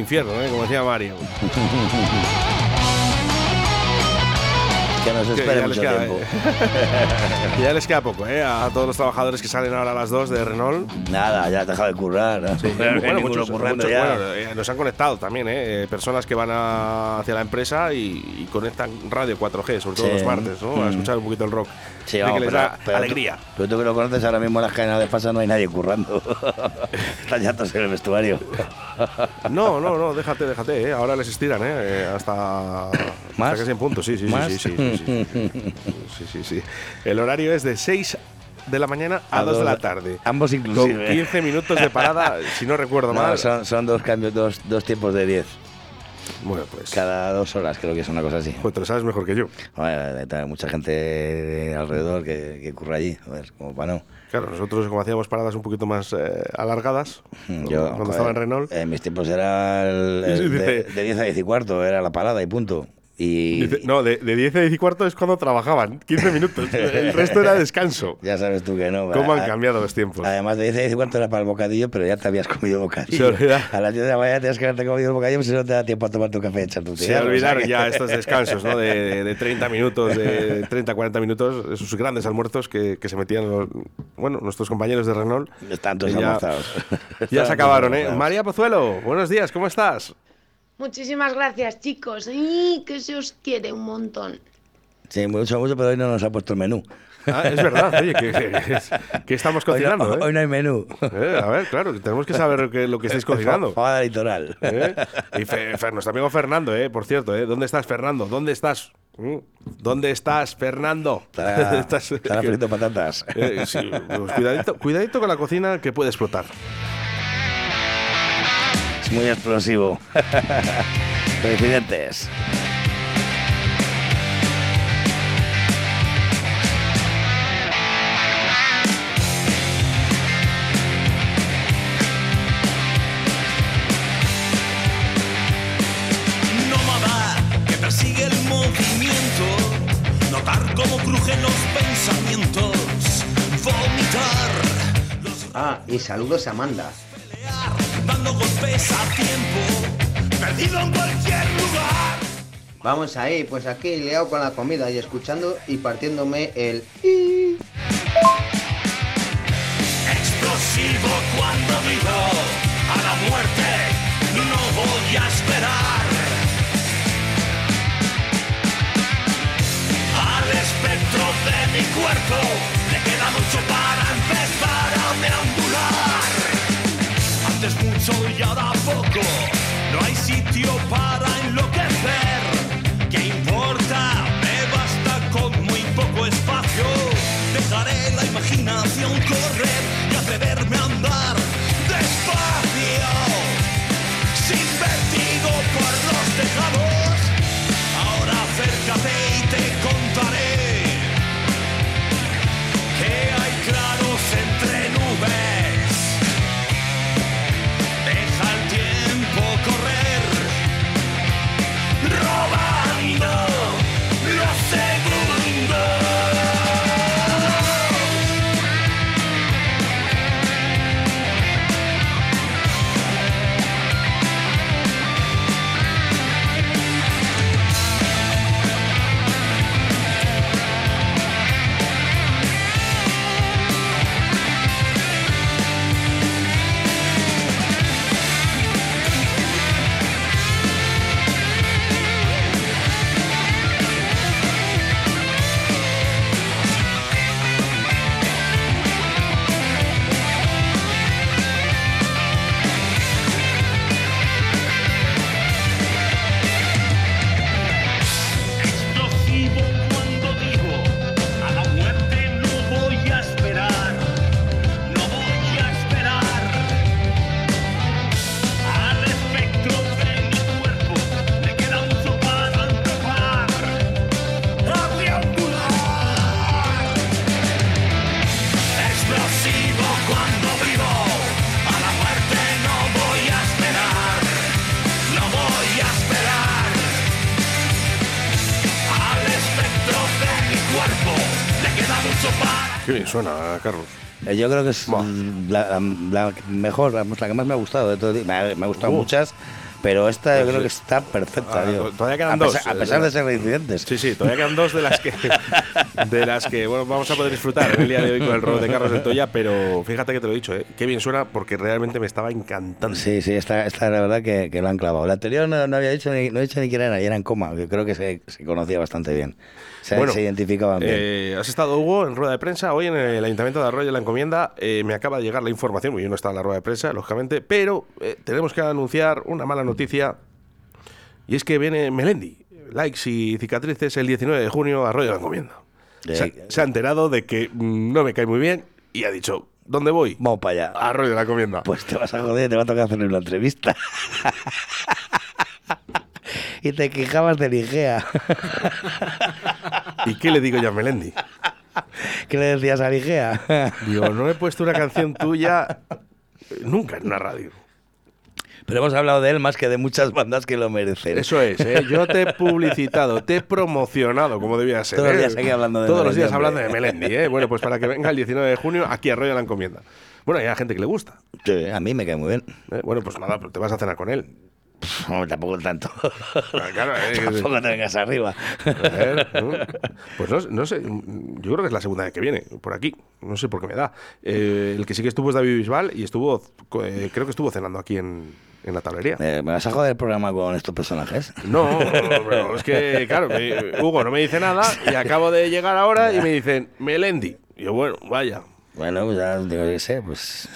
Infierno, ¿eh? como decía Mario. [laughs] Que nos Que espere ya les mucho queda, tiempo. eh. [laughs] ya les queda poco, ¿eh? A todos los trabajadores que salen ahora a las 2 de Renault. Nada, ya has dejado de currar. ¿no? Sí, bueno, muchos, ya. bueno, eh, nos han conectado también, ¿eh? Eh, Personas que van a- hacia la empresa y, y conectan radio 4G, sobre todo Sí. los martes, ¿no? A Mm. escuchar un poquito el rock. Sí, vamos, que les pero- da pero tú- alegría. Pero tú que lo conoces ahora mismo en las cadenas de pasa no hay nadie currando. [laughs] Están ya todos en el vestuario. No, no, no, déjate, déjate, ¿eh? Ahora les estiran, ¿eh? Hasta, ¿Más? hasta casi en punto, sí, sí, sí, ¿Más? sí, sí, sí, [laughs] sí, sí, sí. El horario es de 6 de la mañana a, A 2 de la tarde. ambos inclusive. Con 15 minutos de parada, [laughs] si no recuerdo No, mal. son, son dos cambios, dos, dos tiempos de 10. Bueno, pues. Cada dos horas, creo que es una cosa así. Pues te lo sabes mejor que yo. Joder, hay mucha gente alrededor que, que curra allí, joder, como para no. Claro, nosotros como hacíamos paradas un poquito más eh, alargadas, Yo, cuando joder, estaba en Renault, En mis tiempos era el- el [laughs] de, de 10 a 10 y cuarto, era la parada y punto. Y no, de, de 10 a 10 y cuarto es cuando trabajaban, 15 minutos. El resto era descanso. [laughs] ya sabes tú que no. ¿Cómo han cambiado los tiempos? Además de 10 a 10 y cuarto era para el bocadillo, pero ya te habías comido bocadillo. A las 10 de la mañana tenías que haberte comido el bocadillo, pues si no te da tiempo a tomar tu café echar tu Se olvidaron ya [laughs] estos descansos, ¿no? De, de 30 minutos, de 30, 40 minutos, esos grandes almuerzos que, que se metían los, bueno, nuestros compañeros de Renault. Están todos ya, almorzados. ya se acabaron, ¿eh? María Pozuelo, buenos días, ¿cómo estás? Muchísimas gracias, chicos. ¡Ay, que se os quiere un montón! Sí, mucho, mucho, pero hoy no nos ha puesto el menú. Ah, es verdad, oye, que, [laughs] que- que estamos Hoy no- cocinando, ¿eh? hoy no hay menú. Eh, a ver, claro, que tenemos que saber qué- lo que estáis [laughs] cocinando. Fabada litoral. ¿Eh? Y Fer- nuestro amigo Fernando, eh, por cierto, eh, ¿dónde estás, Fernando? ¿Dónde estás? ¿Mm? ¿Dónde estás, Fernando? Estará, [laughs] Estás- estará frito patatas. Eh, sí, pues cuidadito, cuidadito con la cocina que puede explotar. Es muy explosivo. [laughs] Reincidentes. nómada que persigue el movimiento, notar cómo crujen los pensamientos, vomitar, Ah, y saludos a Amanda. Dando golpes a tiempo, perdido en cualquier lugar. Vamos ahí, pues aquí liado con la comida y escuchando y partiéndome el... Explosivo cuando digo a la muerte, no voy a esperar. Al espectro de mi cuerpo le queda mucho para empezar a deambular. Antes mucho y ahora poco, no hay sitio para enloquecer. ¿Qué importa? Me basta con muy poco espacio. Dejaré la imaginación correr y atreverme a suena, Carlos. Eh, Yo creo que es la, mejor, la, que más me ha gustado de todo. Me ha, me ha gustado Uh. muchas, pero esta yo Pues creo que está perfecta. Ah, todavía quedan a dos. pesar, a pesar de ser reincidentes. Sí, sí, todavía quedan dos de las que [laughs] de las que bueno, vamos a poder disfrutar en el día de hoy con el rol de Carlos del Toya, pero fíjate que te lo he dicho, ¿eh? qué bien suena porque realmente me estaba encantando. Sí, sí, esta, esta la verdad que, que lo han clavado. La anterior no, no había dicho ni, no he dicho ni quién era, y era en coma, que creo que se, se conocía bastante bien. Se, Bueno, se identificaban bien. Eh, has estado, Hugo, en rueda de prensa. Hoy en el Ayuntamiento de Arroyo la Encomienda eh, me acaba de llegar la información, porque yo no estaba en la rueda de prensa, lógicamente, pero eh, tenemos que anunciar una mala noticia. Y es que viene Melendi, likes y cicatrices, el 19 de junio a Arroyo de la Encomienda. Se, ha- se ha enterado de que mm, no me cae muy bien y ha dicho, ¿dónde voy? Vamos para allá. A Arroyo de la Encomienda. Pues te vas a joder, te va a tocar hacerle una entrevista. [laughs] y te quejabas de Ligea. ¿Y qué le digo yo a Melendi? ¿Qué le decías a Ligea? Digo, no he puesto una canción tuya nunca en una radio. Pero hemos hablado de él más que de muchas bandas que lo merecen. Eso es, ¿eh? yo te he publicitado, te he promocionado como debía ser. Todos los ¿eh? días aquí hablando de Todos los Melendi, días hablando de Melendi. ¿eh? Bueno, pues para que venga el 19 de junio aquí a Arroyo la Encomienda. Bueno, hay a gente que le gusta. Sí, a mí me cae muy bien. ¿eh? Bueno, pues nada, pero te vas a cenar con él. No, tampoco tanto. Claro, eh, [laughs] que- tampoco te vengas arriba. Ver, ¿no? [laughs] Pues no, no sé, yo creo que es la segunda vez que viene, por aquí. No sé por qué me da. Eh, el que sí que estuvo es David Bisbal y estuvo, eh, creo que estuvo cenando aquí en, en la tablería. Eh, ¿Me vas a joder el programa con estos personajes? No, pero es que, claro, me- Hugo no me dice nada y acabo de llegar ahora y me dicen Melendi. Y yo, bueno, vaya. Bueno, pues ya digo que sé, pues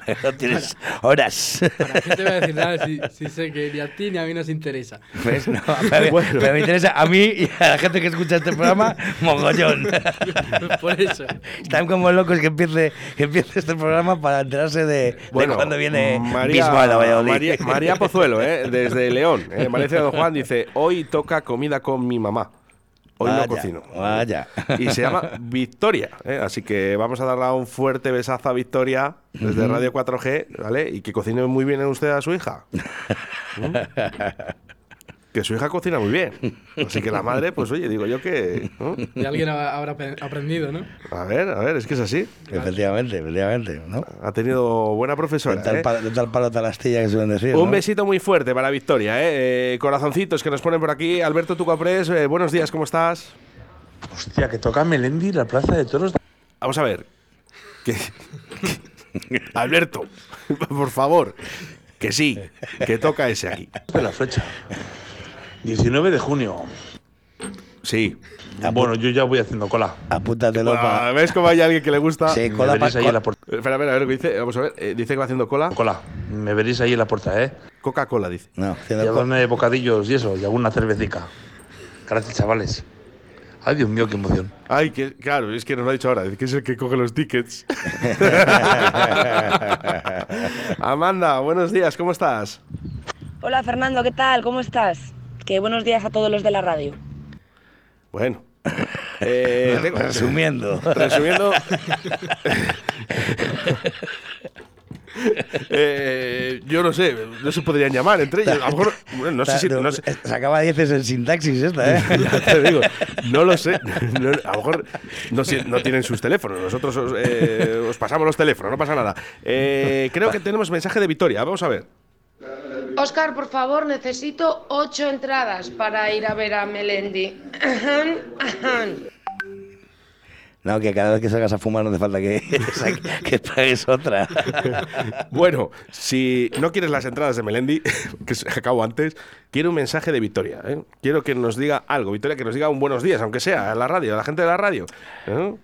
[laughs] no tienes horas. ¿Para qué te voy a decir nada si, si sé que ni a ti ni a mí nos interesa? ¿Ves? No, [laughs] pero, pero me interesa a mí y a la gente que escucha este programa, mogollón. [laughs] Por eso. Están como locos que empiece, que empiece este programa para enterarse de, de cuando viene María, a Valladolid. María, María Pozuelo, ¿eh? desde León. ¿eh? Valencia de Don Juan dice, hoy toca comida con mi mamá. Hoy Vaya, no cocino. Vaya. Y se llama Victoria. ¿eh? Así que vamos a darle un fuerte besazo a Victoria desde. Radio 4G, ¿vale? Y que cocine muy bien usted a su hija. [laughs] ¿Mm? Que su hija cocina muy bien. Así que la madre, pues oye, digo yo que. ¿no? Y alguien ha- habrá aprendido, ¿no? A ver, a ver, es que es así. Efectivamente, efectivamente. ¿no? Ha tenido buena profesora. De tal, ¿eh? palo, de tal palo tal astilla que suelen decir. Un ¿no? besito muy fuerte para Victoria, ¿eh? Eh, Corazoncitos que nos ponen por aquí. Alberto Tucapres, eh, buenos días, ¿cómo estás? Hostia, que toca Melendi la plaza de toros. Vamos a ver. Que- Alberto, [laughs] por favor, que sí, que toca ese aquí. De la flecha. 19 de junio. Sí. Bueno, yo ya voy haciendo cola. Apúntatelo Ah, ¿Ves cómo hay alguien que le gusta? Sí, cola Me veréis pa- ahí en la puerta. Espera, espera, a ver lo que dice. Vamos a ver. eh, dice que va haciendo cola. Cola. Me veréis ahí en la puerta, ¿eh? Coca-Cola, dice. No, Y darme bocadillos y eso, y alguna cervecica. Gracias, chavales. Ay, Dios mío, qué emoción. Ay, que, claro, es que nos lo ha dicho ahora, que es el que coge los tickets. [laughs] [laughs] Amanda, buenos días, ¿cómo estás? Hola Fernando, ¿qué tal? ¿Cómo estás? Que buenos días a todos los de la radio. Bueno. [laughs] Eh, Resumiendo. [laughs] Resumiendo. [laughs] Eh, yo no sé, no se podrían llamar entre ellos. A lo mejor, bueno, no sé si. No sé, Se acaba 10 en sintaxis esta, ¿eh? ya te digo, no lo sé. No- a lo mejor no, tienen sus teléfonos. Nosotros os, eh, os pasamos los teléfonos, no pasa nada. Eh, creo que tenemos mensaje de Victoria. Vamos a ver. Oscar, por favor, necesito ocho entradas para ir a ver a Melendi. No, que cada vez que salgas a fumar no hace falta que, [laughs] que pagues otra. [laughs] Bueno, si no quieres las entradas de Melendi, [laughs] que se acabo antes, quiero un mensaje de Victoria. ¿eh? Quiero que nos diga algo. Victoria, que nos diga un buenos días, aunque sea a la radio, a la gente de la radio. ¿eh?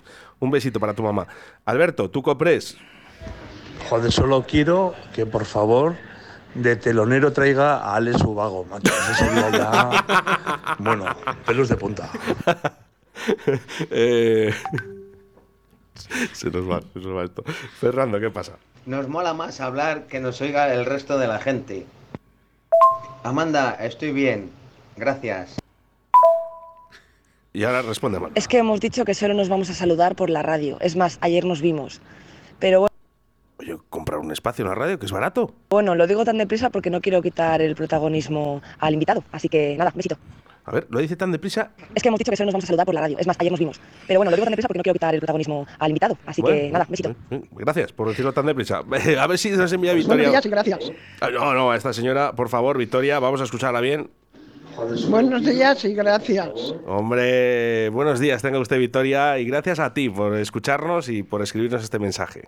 Un besito para tu mamá. Alberto, tú copres. Joder, solo quiero que por favor de telonero traiga a Alex Ubago, macho. Eso sería ya. [laughs] Bueno, pelos de punta. Eh, se nos va, se nos va esto. Fernando, ¿qué pasa? Nos mola más hablar que nos oiga el resto de la gente. Amanda, estoy bien. Gracias. Y ahora responde mal. Es que hemos dicho que solo nos vamos a saludar por la radio. Es más, ayer nos vimos. Pero bueno, comprar un espacio en la radio, que es barato. bueno, lo digo tan deprisa porque no quiero quitar el protagonismo al invitado. Así que nada, besito. A ver, lo dice tan deprisa. Es que hemos dicho que solo nos vamos a saludar por la radio. Es más, ayer nos vimos. Pero bueno, lo digo tan deprisa porque no quiero quitar el protagonismo al invitado. Así que Bueno, nada, besito. eh, Gracias por decirlo tan deprisa. [laughs] A ver si nos envía Pues Victoria. buenos días y gracias. Ah, No, no, a esta señora, por favor, Victoria, vamos a escucharla bien. Buenos días y gracias. Hombre, buenos días, tenga usted Victoria, y gracias a ti por escucharnos y por escribirnos este mensaje.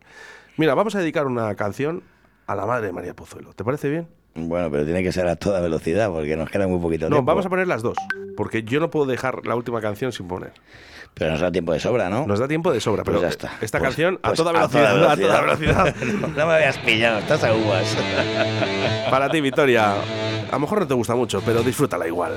Mira, vamos a dedicar una canción a la madre de María Pozuelo. ¿Te parece bien? Bueno, pero tiene que ser a toda velocidad porque nos queda muy poquito No, tiempo. vamos a poner las dos, porque yo no puedo dejar la última canción sin poner. Pero nos da tiempo de sobra, ¿no? Nos da tiempo de sobra, pero Pues ya está. esta Pues- canción a, pues toda velocidad, [laughs] a toda velocidad. [laughs] no, no me habías pillado, estás a uvas. Para ti, Victoria. A lo mejor no te gusta mucho, pero disfrútala igual.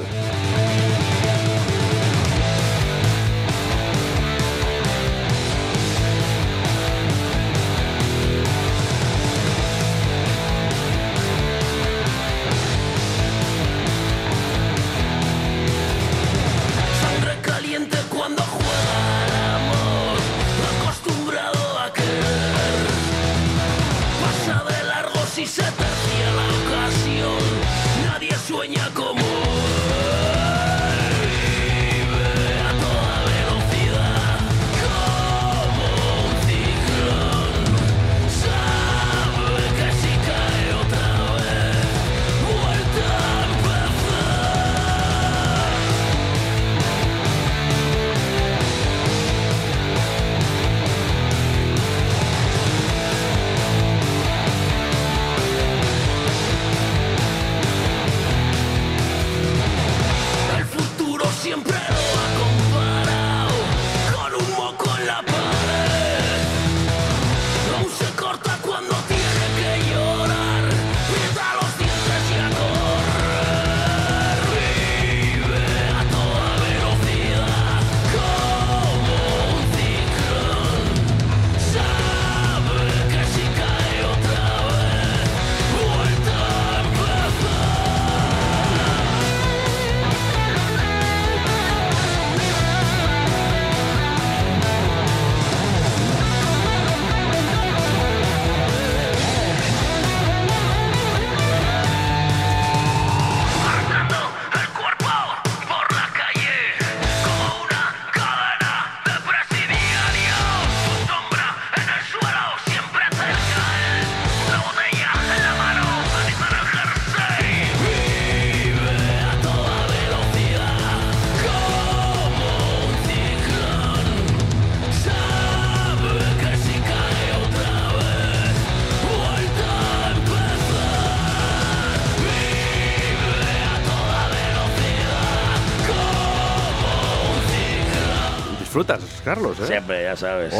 Carlos, ¿eh? Siempre, ya sabes.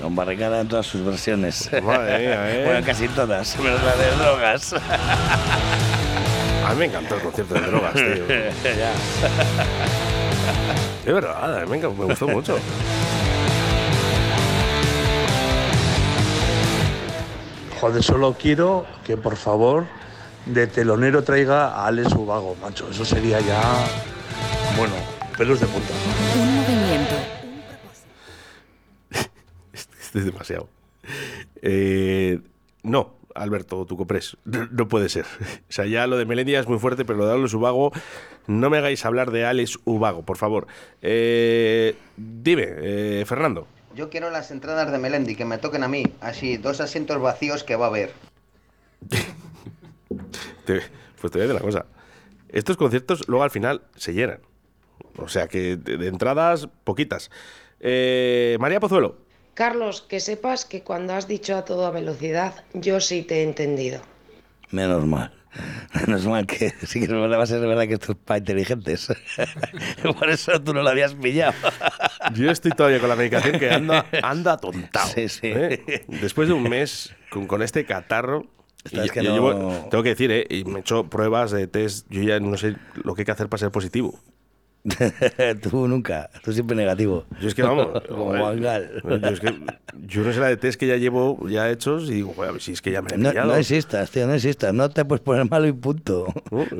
Con barricada en todas sus versiones. Madre mía, [laughs] ¿eh? Bueno, casi todas. Menos la de drogas. A mí me encantó el concierto de drogas, tío. [laughs] ya. Es verdad, me me gustó mucho. Joder, solo quiero que por favor de telonero traiga a Alex Ubago, macho. Eso sería ya. Bueno, pelos de punta. Es demasiado. Eh, no, Alberto, tu copres. No, no puede ser. O sea, ya lo de Melendia es muy fuerte, pero lo de Alex Ubago, no me hagáis hablar de Alex Ubago, por favor. Eh, dime, eh, Fernando. Yo quiero las entradas de Melendi, que me toquen a mí. Así, dos asientos vacíos que va a haber. [laughs] Te- pues te voy a decir una cosa. Estos conciertos luego al final se llenan. O sea que de, de entradas, poquitas. Eh, María Pozuelo. Carlos, que sepas que cuando has dicho a toda velocidad, yo sí te he entendido. Menos mal. [laughs] Menos mal que sí que es verdad, va a ser verdad que esto es para inteligentes. [laughs] Por eso tú no lo habías pillado. [laughs] Yo estoy todavía con la medicación que anda, anda atontado. Sí, sí. ¿eh? Después de un mes con, con este catarro. y Es yo- que yo no- llevo- tengo que decir, ¿eh? y me he hecho pruebas de test. Yo ya no sé lo que hay que hacer para ser positivo. [laughs] tú nunca, tú siempre negativo. Yo es que vamos. [laughs] Como yo, es que- yo no sé la de test que ya llevo ya hechos y digo, joder, si es que ya me he No, pillado. no existas, tío, no existas. No te puedes poner malo y punto.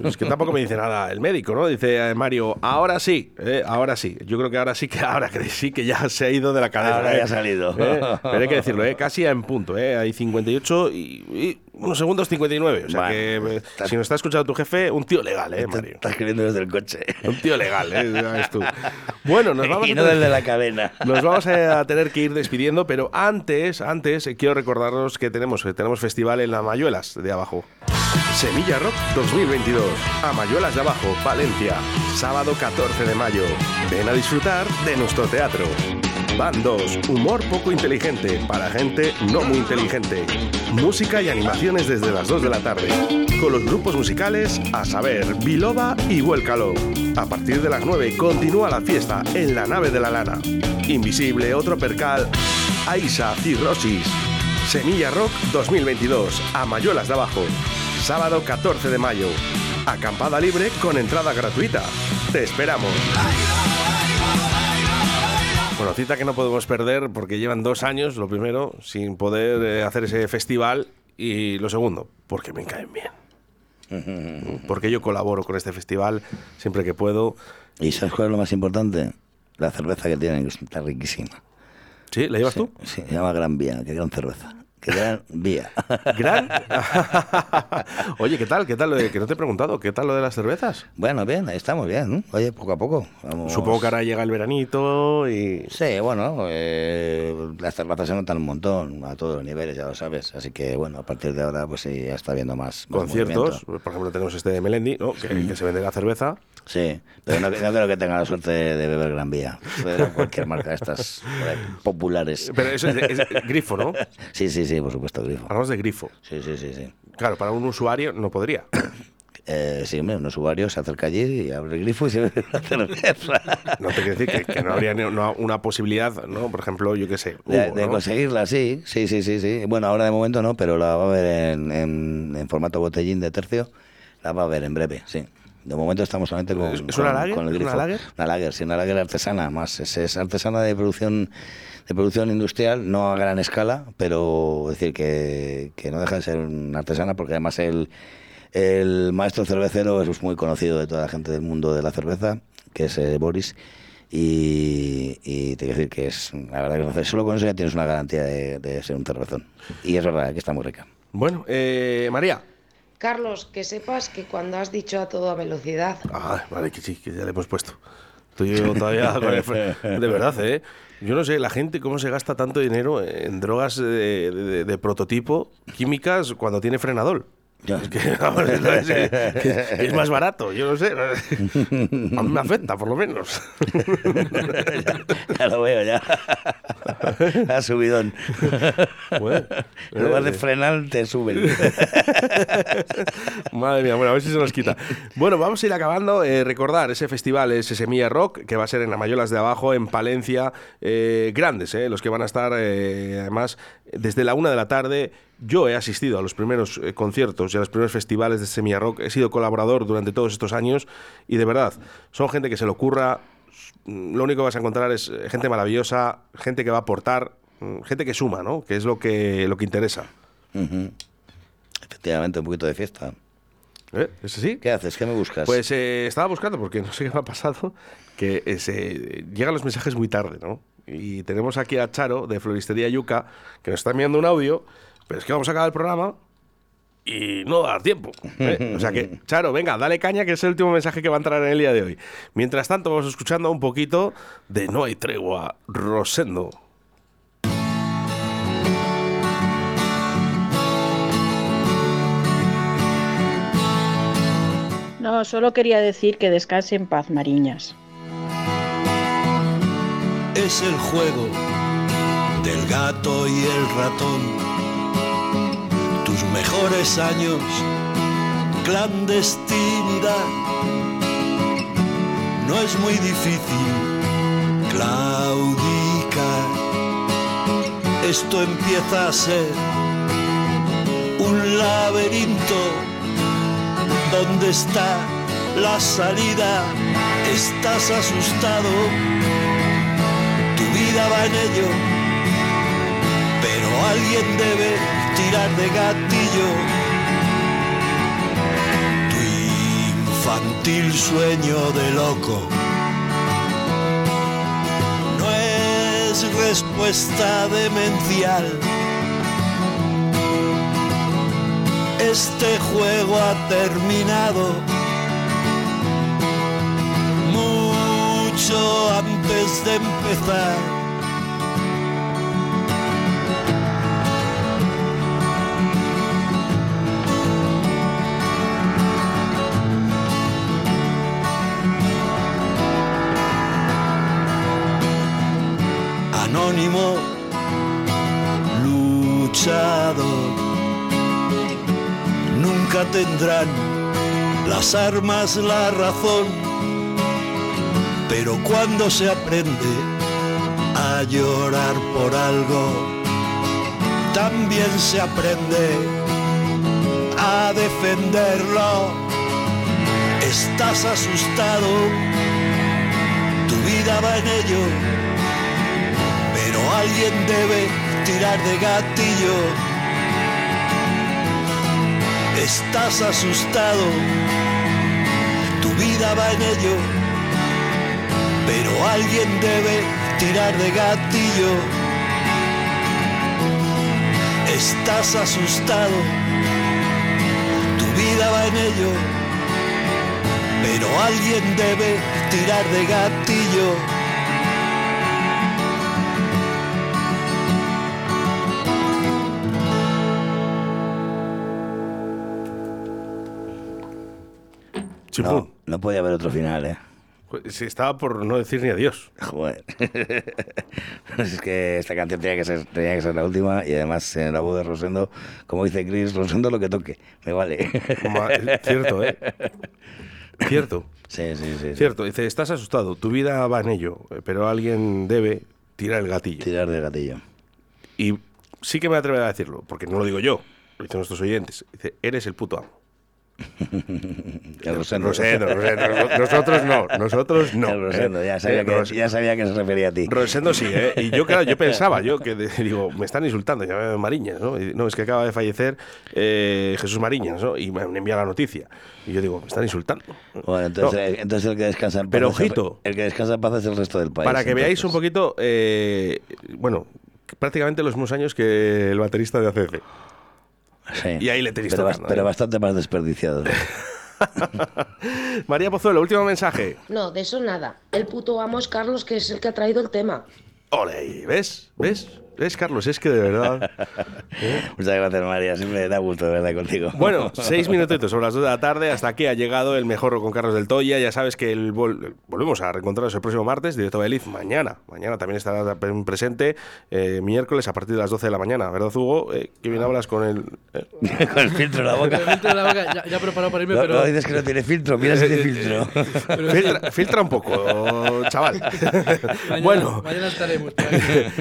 Es que tampoco me dice nada el médico, ¿no? Dice eh, Mario, ahora sí, eh, ahora sí. Yo creo que ahora sí que ahora que sí que ya se ha ido de la cabeza. Ahora ¿eh? ya ha salido. Eh, Pero hay que decirlo, ¿eh? casi en punto, ¿eh? Hay 58 y, y unos segundos 59. O sea que eh, si nos está escuchando tu jefe, un tío legal, ¿eh, Mario? Está escribiendo desde el coche. Un tío legal, ¿eh? Ya ves tú. Bueno, nos [laughs] vamos Y a no tener- desde la [laughs] cadena. Nos vamos a tener que ir despidiendo, pero antes, antes eh, quiero recordaros que tenemos, que tenemos festival en la Mayuelas de abajo. Semilla Rock 2022. A Mayuelas de abajo, Valencia. Sábado 14 de mayo. Ven a disfrutar de nuestro teatro. Bandos, humor poco inteligente para gente no muy inteligente. Música y animaciones desde las 2 de la tarde. Con los grupos musicales a saber, Biloba y Vuélcalo. A partir de las 9 continúa la fiesta en la nave de la lana. Invisible, otro percal, Aisa y Rosis. Semilla Rock 2022, a Mayuelas de Abajo. Sábado 14 de mayo. Acampada libre con entrada gratuita. Te esperamos. Bueno, cita que no podemos perder porque llevan dos años, lo primero, sin poder eh, hacer ese festival. Y lo segundo, porque me caen bien. [laughs] Porque yo colaboro con este festival siempre que puedo. ¿Y sabes cuál es lo más importante? La cerveza que tienen, que está riquísima. ¿Sí? ¿La llevas Sí, tú? Sí, se llama Gran Vía, qué gran cerveza. Qué gran vía. ¿Gran? [laughs] Oye, ¿qué tal? ¿Qué tal? lo de- Que no te he preguntado, ¿qué tal lo de las cervezas? Bueno, bien, ahí estamos bien. ¿no? Oye, poco a poco. Vamos. Supongo que ahora llega el veranito y... Sí, bueno, eh, las terrazas se notan un montón a todos los niveles, ya lo sabes. Así que, bueno, a partir de ahora, pues sí, ya está viendo más, más conciertos. movimiento. Por ejemplo, tenemos este de Melendi, ¿no? que, que se vende la cerveza. Sí, pero no, no creo que tenga la suerte de beber Gran Vía. Cualquier marca de estas populares. Pero eso es, de- es de grifo, ¿no? [laughs] Sí, sí, sí, por supuesto, grifo. Hablamos de grifo. Sí, sí, sí, sí. Claro, para un usuario no podría. [coughs] Eh, sí, hombre, un usuario se acerca allí y abre el grifo y se [laughs] bebe cerveza. No te quiero decir que, que no habría ni una, una posibilidad, ¿no? Por ejemplo, yo qué sé. De, Hugo, de ¿no? conseguirla, sí, sí, sí, sí, sí. Bueno, ahora de momento no, pero la va a ver en, en- en formato botellín de tercio. La va a ver en breve, sí. De momento estamos solamente con, ¿Es- es con- una lager? con el ¿Es una grifo. lager? Una lager, sí, una lager artesana, más. Es, es artesana de producción de producción industrial, no a gran escala, pero es decir que, que no deja de ser una artesana porque además el, el maestro cervecero es muy conocido de toda la gente del mundo de la cerveza, que es eh, Boris. Y, y te quiero decir que es, la verdad que solo con eso ya tienes una garantía de, de ser un cervezón. Y es verdad que está muy rica. Bueno, eh, María. Carlos, que sepas que cuando has dicho a toda velocidad, Ah, vale, que sí, que ya le hemos puesto. Estoy yo todavía con el fre- [laughs] De verdad, ¿eh? Yo no sé, la gente cómo se gasta tanto dinero en drogas de, de- de prototipo químicas cuando tiene frenadol. Es [laughs] que, vamos, [laughs] es, que- que es más barato, yo no sé. [laughs] A mí me afecta, por lo menos. ya lo veo, ya. ha subidón. Bueno, en lugar de eh, frenar, te suben. Madre mía, bueno, a ver si se nos quita. Bueno, vamos a ir acabando. Eh, recordar ese festival, ese Semilla Rock, que va a ser en Amayolas de Abajo, en Palencia. eh, grandes, eh, los que van a estar, eh, además, desde la una de la tarde. Yo he asistido a los primeros eh, conciertos y a los primeros festivales de Semilla Rock. He sido colaborador durante todos estos años y de verdad, son gente que se le ocurra. Lo único que vas a encontrar es eh, gente maravillosa, gente que va a aportar, mm, gente que suma, ¿no? Que es lo que, lo que interesa. Efectivamente, un poquito de fiesta. ¿Eh? ¿Es así? ¿Qué haces? ¿Qué me buscas? Pues eh, estaba buscando, porque no sé qué me ha pasado, que eh, se- llegan los mensajes muy tarde, ¿no? Y tenemos aquí a Charo, de Floristería Yuca, que nos está enviando un audio, pero es que vamos a acabar el programa y no va a dar tiempo. ¿eh? [laughs] O sea que, Charo, venga, dale caña, que es el último mensaje que va a entrar en el día de hoy. Mientras tanto, vamos escuchando un poquito de No hay tregua, Rosendo. No, solo quería decir que descanse en paz, Mariñas. Es el juego del gato y el ratón. Tus mejores años, clandestinidad. No es muy difícil claudicar. Esto empieza a ser un laberinto. ¿Dónde está la salida? Estás asustado tu vida va en ello, pero alguien debe tirar de gatillo. Tu infantil sueño de loco no es respuesta demencial. este juego ha terminado. Mucho antes de empezar. Tendrán las armas la razón, pero cuando se aprende a llorar por algo, también se aprende a defenderlo. Estás asustado, tu vida va en ello, pero alguien debe tirar de gatillo estás asustado, tu vida va en ello, pero alguien debe tirar de gatillo. Estás asustado, tu vida va en ello, pero alguien debe tirar de gatillo. No, no podía haber otro final, ¿eh? Si estaba por no decir ni adiós. Joder. [laughs] es que esta canción tenía que, ser, tenía que ser la última y además en la voz de Rosendo, como dice Chris, Rosendo lo que toque, me vale. Cierto, ¿eh? Cierto. Sí, sí, sí. Cierto. Dice, estás asustado, tu vida va en ello, pero alguien debe tirar el gatillo. Tirar del gatillo. Y sí que me atrevo a decirlo, porque no lo digo yo, lo dicen nuestros oyentes. Dice, eres el puto amo. [laughs] El Rosendo. Rosendo, Rosendo. Nosotros no, nosotros no. El Rosendo, ¿eh? ya, sabía que, Ros- ya sabía que se refería a ti. Rosendo sí, ¿eh? Y yo, claro, yo pensaba, yo que [laughs] digo, me están insultando, ya Mariñas, ¿no? Y, no, es que acaba de fallecer eh, Jesús Mariñas, ¿no? Y me enviado la noticia. Y yo digo, me están insultando. Bueno, entonces, No. entonces el que descansa en paz Pero el- ojito. El, que descansa en paz es el resto del país. Para que veáis un poquito, eh, bueno, prácticamente los mismos años que el baterista de ACC. Sí. Y ahí le tenéis pero, pero ¿eh? bastante más desperdiciado. [laughs] María Pozuelo, último mensaje. No, de eso nada. El puto amo es Carlos, que es el que ha traído el tema. Ole, ¿ves? ¿Ves? ¿Ves, Carlos? Es que de verdad. [laughs] Muchas gracias, María. Siempre da gusto de verdad contigo. Bueno, [laughs] seis minutitos sobre las dos de la tarde. Hasta aquí ha llegado el mejor con Carlos del Toya. Ya sabes que el vol- volvemos a reencontrarnos el próximo martes, directo a Beliz, mañana. Mañana también estará presente, eh, miércoles a partir de las 12 de la mañana. ¿Verdad, Hugo? Eh, que bien hablas con el. eh. [laughs] Con el filtro en la boca. El filtro en la boca, ya, ya preparado para irme, No, pero. no dices que no tiene filtro, mira si tiene filtro. filtra, filtra un poco, chaval. Mañana, bueno, Mañana estaremos.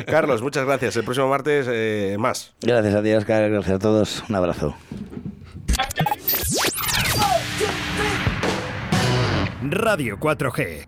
Carlos, muchas gracias. El próximo martes eh, más. Gracias a ti, Oscar. Gracias a todos. Un abrazo. Radio 4G.